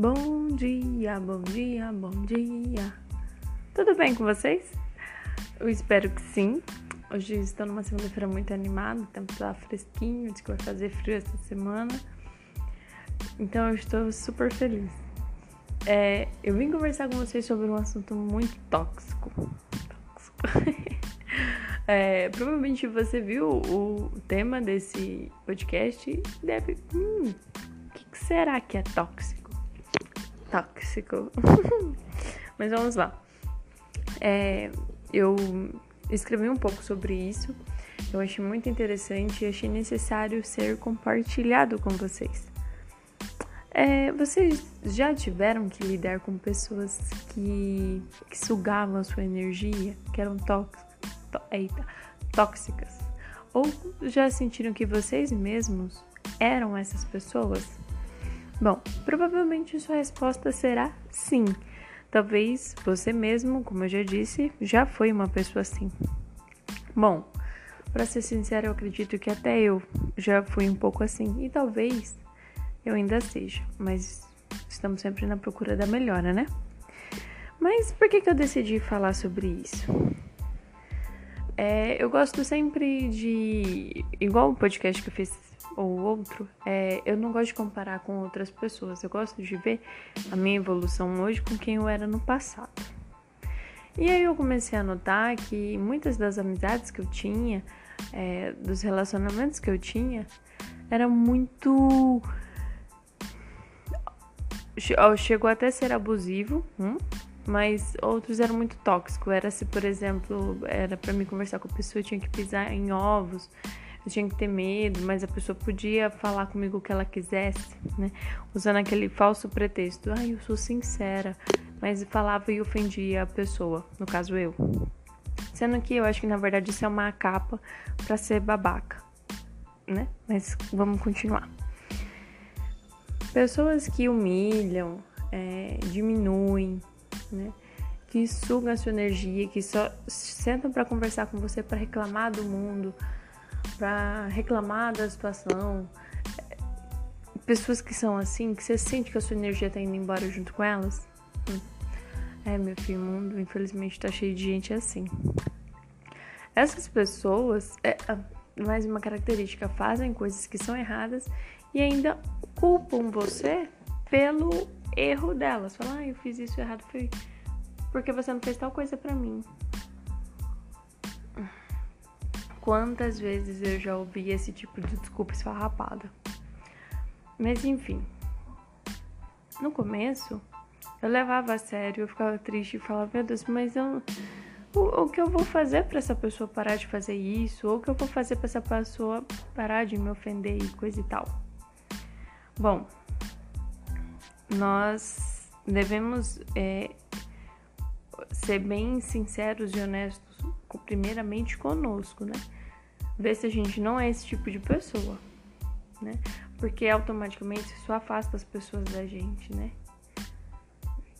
Bom dia, bom dia, bom dia. Tudo bem com vocês? Eu espero que sim. Hoje estou numa segunda-feira muito animada, o tempo tá fresquinho, diz que vai fazer frio essa semana. Então eu estou super feliz. É, eu vim conversar com vocês sobre um assunto muito tóxico. Tóxico. É, provavelmente você viu o tema desse podcast e deve. Hum, o que será que é tóxico? Tóxico. Mas vamos lá. É, eu escrevi um pouco sobre isso. Eu achei muito interessante e achei necessário ser compartilhado com vocês. É, vocês já tiveram que lidar com pessoas que, que sugavam a sua energia, que eram tóxicas? eita, tóxicas? Ou já sentiram que vocês mesmos eram essas pessoas? Bom, provavelmente sua resposta será sim. Talvez você mesmo, como eu já disse, já foi uma pessoa assim. Bom, para ser sincero, eu acredito que até eu já fui um pouco assim e talvez eu ainda seja, mas estamos sempre na procura da melhora, né? Mas por que, que eu decidi falar sobre isso? É, eu gosto sempre de. Igual o podcast que eu fiz ou outro, é, eu não gosto de comparar com outras pessoas. Eu gosto de ver a minha evolução hoje com quem eu era no passado. E aí eu comecei a notar que muitas das amizades que eu tinha, é, dos relacionamentos que eu tinha, era muito. Chegou até a ser abusivo, hum? Mas outros eram muito tóxicos. Era se, por exemplo, era para me conversar com a pessoa, eu tinha que pisar em ovos, eu tinha que ter medo, mas a pessoa podia falar comigo o que ela quisesse, né? Usando aquele falso pretexto. Ah, eu sou sincera, mas falava e ofendia a pessoa, no caso eu. Sendo que eu acho que na verdade isso é uma capa para ser babaca, né? Mas vamos continuar. Pessoas que humilham, é, diminuem, né? Que sugam a sua energia, que só sentam para conversar com você para reclamar do mundo, para reclamar da situação. Pessoas que são assim, que você sente que a sua energia tá indo embora junto com elas. É, meu filho, o mundo infelizmente tá cheio de gente assim. Essas pessoas, é, mais uma característica, fazem coisas que são erradas e ainda culpam você pelo erro delas. Falar, ah, eu fiz isso errado, foi porque você não fez tal coisa pra mim. Quantas vezes eu já ouvi esse tipo de desculpa esfarrapada. Mas enfim. No começo, eu levava a sério, eu ficava triste e falava, meu Deus, mas eu. O, o que eu vou fazer para essa pessoa parar de fazer isso? Ou o que eu vou fazer para essa pessoa parar de me ofender e coisa e tal? Bom, nós devemos é, ser bem sinceros e honestos, primeiramente conosco, né? Ver se a gente não é esse tipo de pessoa, né? Porque automaticamente isso afasta as pessoas da gente, né?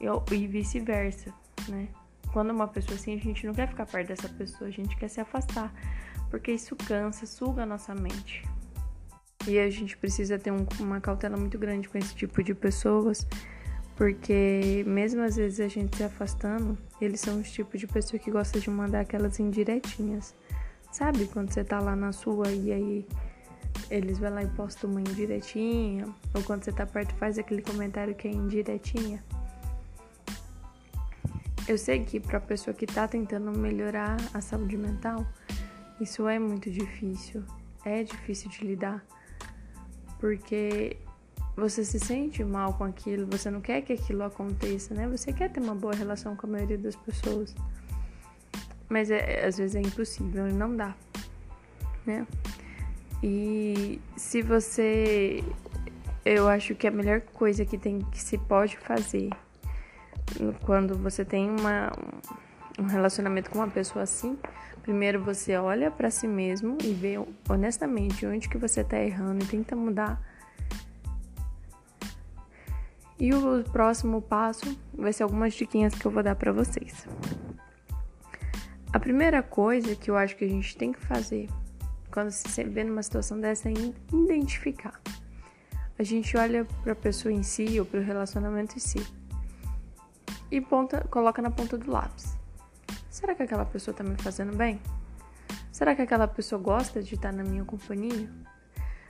E, e vice-versa, né? Quando uma pessoa assim, a gente não quer ficar perto dessa pessoa, a gente quer se afastar, porque isso cansa, suga a nossa mente. E a gente precisa ter um, uma cautela muito grande com esse tipo de pessoas, porque mesmo às vezes a gente se afastando, eles são os tipos de pessoa que gosta de mandar aquelas indiretinhas. Sabe quando você tá lá na sua e aí eles vão lá e postam uma indiretinha, ou quando você tá perto faz aquele comentário que é indiretinha. Eu sei que para pessoa que tá tentando melhorar a saúde mental, isso é muito difícil. É difícil de lidar porque você se sente mal com aquilo, você não quer que aquilo aconteça, né? Você quer ter uma boa relação com a maioria das pessoas. Mas é, às vezes é impossível, não dá, né? E se você eu acho que a melhor coisa que tem que se pode fazer quando você tem uma, um relacionamento com uma pessoa assim, primeiro você olha para si mesmo e vê honestamente onde que você tá errando e tenta mudar. E o próximo passo vai ser algumas diquinhas que eu vou dar para vocês. A primeira coisa que eu acho que a gente tem que fazer quando se vê numa situação dessa é identificar. a gente olha para a pessoa em si ou para o relacionamento em si e ponta, coloca na ponta do lápis. Será que aquela pessoa está me fazendo bem? Será que aquela pessoa gosta de estar na minha companhia?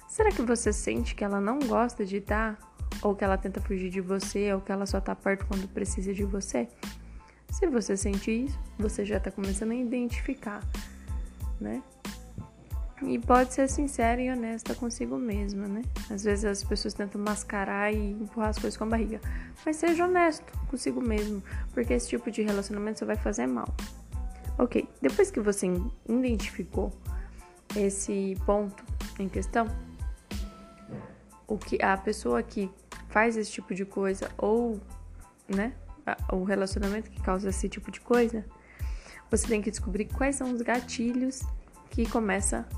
Será que você sente que ela não gosta de estar? Ou que ela tenta fugir de você? Ou que ela só está perto quando precisa de você? Se você sente isso, você já está começando a identificar, né? E pode ser sincera e honesta consigo mesma, né? Às vezes as pessoas tentam mascarar e empurrar as coisas com a barriga. Mas seja honesto consigo mesmo, porque esse tipo de relacionamento só vai fazer mal. Ok, depois que você identificou esse ponto em questão, o que a pessoa que faz esse tipo de coisa ou, né, o relacionamento que causa esse tipo de coisa, você tem que descobrir quais são os gatilhos que começa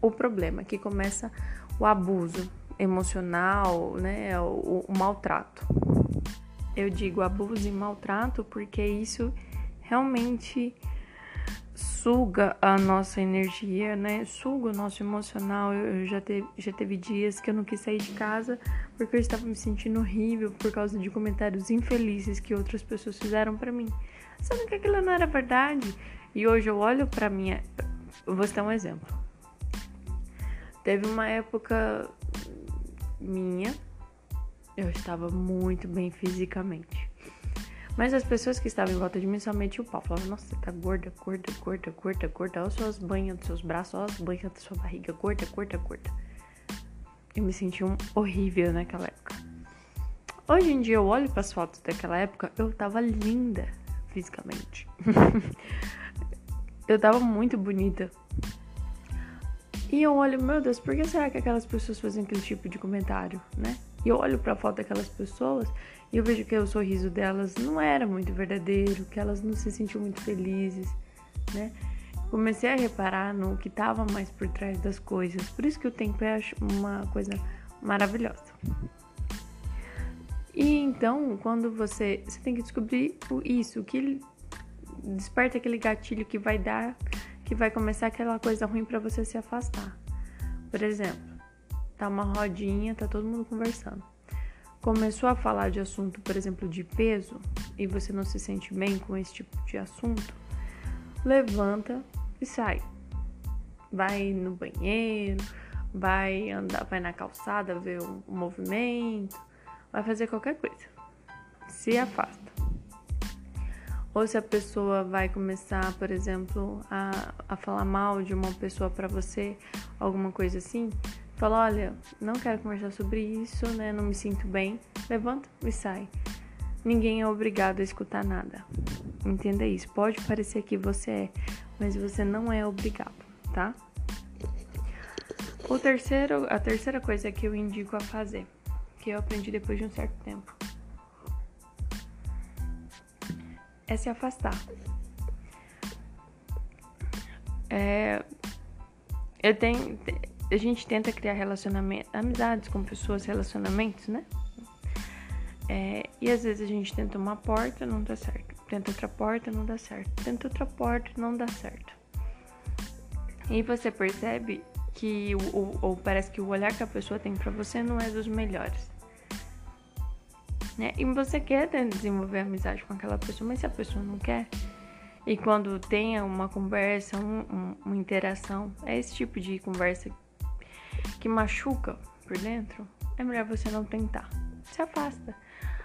o problema, que começa o abuso emocional, né, o, o maltrato. Eu digo abuso e maltrato porque isso realmente suga a nossa energia, né? Suga o nosso emocional. Eu já teve, já teve dias que eu não quis sair de casa porque eu estava me sentindo horrível por causa de comentários infelizes que outras pessoas fizeram para mim, sendo que aquilo não era verdade. E hoje eu olho para minha, eu vou dar um exemplo. Teve uma época minha, eu estava muito bem fisicamente. Mas as pessoas que estavam em volta de mim só metiam o pau. Falavam, nossa, você tá gorda, gorda, gorda, gorda, gorda. Olha as suas banhas dos seus braços, olha as banhas da sua barriga. Gorda, gorda, gorda. Eu me senti um horrível naquela época. Hoje em dia eu olho para as fotos daquela época, eu tava linda fisicamente. eu tava muito bonita. E eu olho, meu Deus, por que será que aquelas pessoas fazem aquele tipo de comentário, né? E eu olho para a foto daquelas pessoas e eu vejo que o sorriso delas não era muito verdadeiro, que elas não se sentiam muito felizes, né? Comecei a reparar no que estava mais por trás das coisas. Por isso que o tempo é uma coisa maravilhosa. E então, quando você, você tem que descobrir isso, o que desperta aquele gatilho que vai dar, que vai começar aquela coisa ruim para você se afastar. Por exemplo, tá uma rodinha, tá todo mundo conversando começou a falar de assunto, por exemplo, de peso, e você não se sente bem com esse tipo de assunto, levanta e sai. Vai no banheiro, vai andar, vai na calçada ver o, movimento, vai fazer qualquer coisa. Se afasta. Ou se a pessoa vai começar, por exemplo, a, a falar mal de uma pessoa para você, alguma coisa assim, Fala, olha, não quero conversar sobre isso, né? Não me sinto bem. Levanta e sai. Ninguém é obrigado a escutar nada. Entenda isso. Pode parecer que você é, mas você não é obrigado, tá? O terceiro, a terceira coisa que eu indico a fazer, que eu aprendi depois de um certo tempo, é se afastar. É, eu tenho a gente tenta criar relacionamentos, amizades com pessoas, relacionamentos, né? É, e às vezes a gente tenta uma porta, não dá certo. Tenta outra porta, não dá certo. Tenta outra porta, não dá certo. E você percebe que o, ou parece que o olhar que a pessoa tem para você não é dos melhores. Né? E você quer desenvolver amizade com aquela pessoa, mas se a pessoa não quer, e quando tenha uma conversa, um, um, uma interação, é esse tipo de conversa que machuca por dentro, é melhor você não tentar. Se afasta.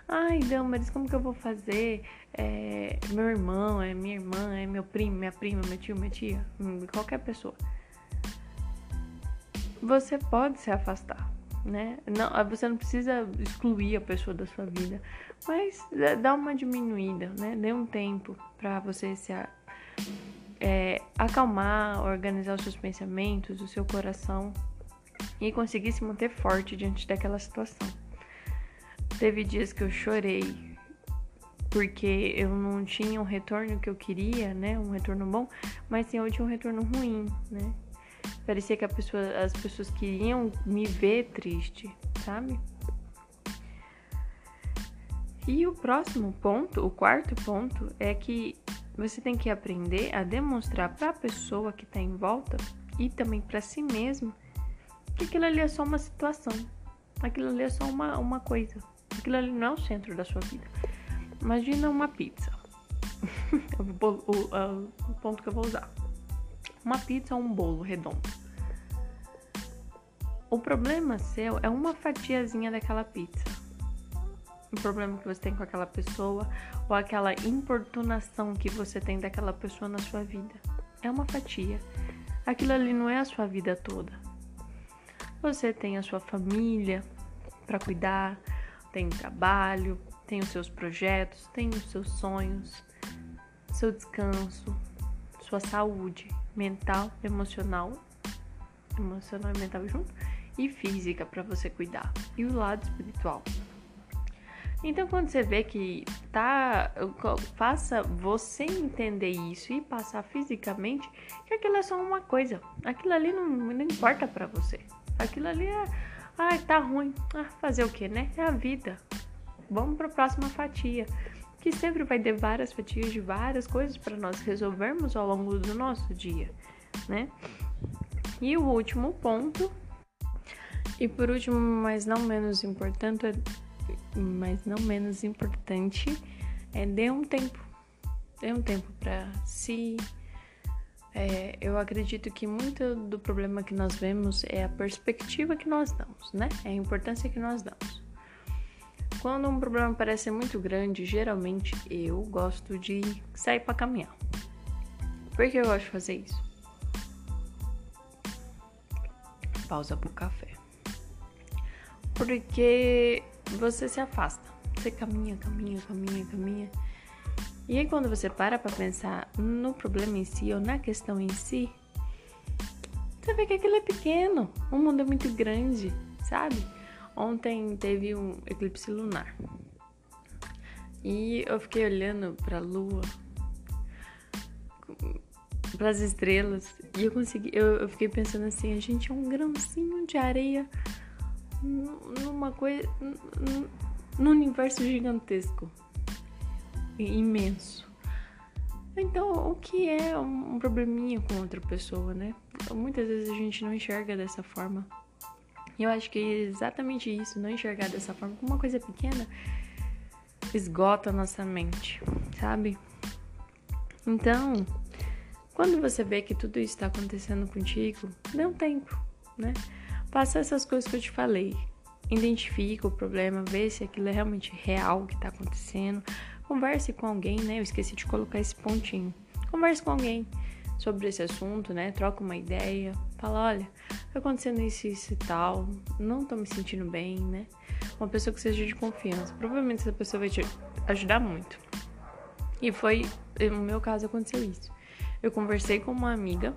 Ai, Damaris, como que eu vou fazer? É, meu irmão, é minha irmã, é meu primo, minha prima, meu tio, minha tia, hum, qualquer pessoa. Você pode se afastar, né? Não, você não precisa excluir a pessoa da sua vida, mas dá uma diminuída, né? Dê um tempo para você se é, acalmar, organizar os seus pensamentos, o seu coração e conseguir se manter forte diante daquela situação. Teve dias que eu chorei porque eu não tinha um retorno que eu queria, né? Um retorno bom, mas sim eu tinha um retorno ruim, né? Parecia que pessoa, as pessoas queriam me ver triste, sabe? E o próximo ponto, o quarto ponto, é que você tem que aprender a demonstrar para a pessoa que está em volta e também para si mesmo que aquilo ali é só uma situação, aquilo ali é só uma, uma coisa. Aquilo ali não é o centro da sua vida. Imagina uma pizza. o, o, o ponto que eu vou usar. Uma pizza ou um bolo redondo. O problema seu é uma fatiazinha daquela pizza. O problema que você tem com aquela pessoa ou aquela importunação que você tem daquela pessoa na sua vida. É uma fatia. Aquilo ali não é a sua vida toda. Você tem a sua família para cuidar, tem trabalho, tem os seus projetos, tem os seus sonhos, seu descanso, sua saúde mental, emocional, emocional e mental junto, e física para você cuidar, e o lado espiritual. Então, quando você vê que tá, faça você entender isso e passar fisicamente que aquilo é só uma coisa. Aquilo ali não, não importa para você. Aquilo ali é, ai, tá ruim. Ah, fazer o que, né? É a vida. Vamos para a próxima fatia, que sempre vai ter várias fatias de várias coisas para nós resolvermos ao longo do nosso dia, né? E o último ponto, e por último, mas não menos importante, mas não menos importante, é dê um tempo. Dê um tempo para si. É, eu acredito que muito do problema que nós vemos é a perspectiva que nós damos, né? É a importância que nós damos. Quando um problema parece muito grande, geralmente eu gosto de sair para caminhar. Por que eu gosto de fazer isso? Pausa pro café. Porque você se afasta. Você caminha, caminha, caminha, caminha. E aí quando você para para pensar no problema em si ou na questão em si, você vê que aquilo é pequeno, o mundo é muito grande, sabe? Ontem teve um eclipse lunar. E eu fiquei olhando para a lua, para as estrelas, e eu consegui, eu, eu fiquei pensando assim, a gente é um grãozinho de areia numa coisa. num universo gigantesco. Imenso. Então, o que é um probleminha com outra pessoa, né? Muitas vezes a gente não enxerga dessa forma. E eu acho que é exatamente isso, não enxergar dessa forma, como uma coisa pequena, esgota a nossa mente, sabe? Então, quando você vê que tudo isso está acontecendo contigo, dê um tempo, né? Faça essas coisas que eu te falei. Identifica o problema, vê se aquilo é realmente real que está acontecendo. Converse com alguém, né? Eu esqueci de colocar esse pontinho. Converse com alguém sobre esse assunto, né? Troca uma ideia. Fala, olha, tá acontecendo isso, isso e tal. Não tô me sentindo bem, né? Uma pessoa que seja de confiança. Provavelmente essa pessoa vai te ajudar muito. E foi, no meu caso, aconteceu isso. Eu conversei com uma amiga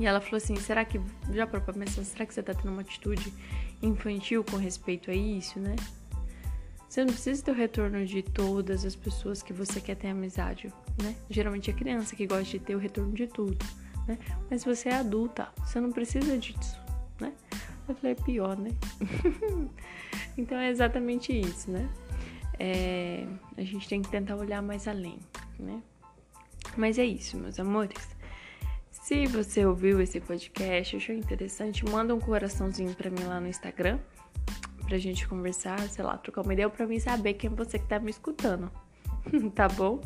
e ela falou assim: será que, já para pensar, será que você tá tendo uma atitude infantil com respeito a isso, né? Você não precisa ter o retorno de todas as pessoas que você quer ter amizade, né? Geralmente é criança que gosta de ter o retorno de tudo, né? Mas você é adulta, você não precisa disso, né? Eu falei, é pior, né? então é exatamente isso, né? É, a gente tem que tentar olhar mais além, né? Mas é isso, meus amores. Se você ouviu esse podcast, achou interessante, manda um coraçãozinho para mim lá no Instagram, pra gente conversar, sei lá, trocar uma ideia pra mim saber quem é você que tá me escutando. tá bom?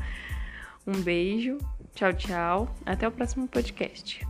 Um beijo, tchau, tchau. Até o próximo podcast.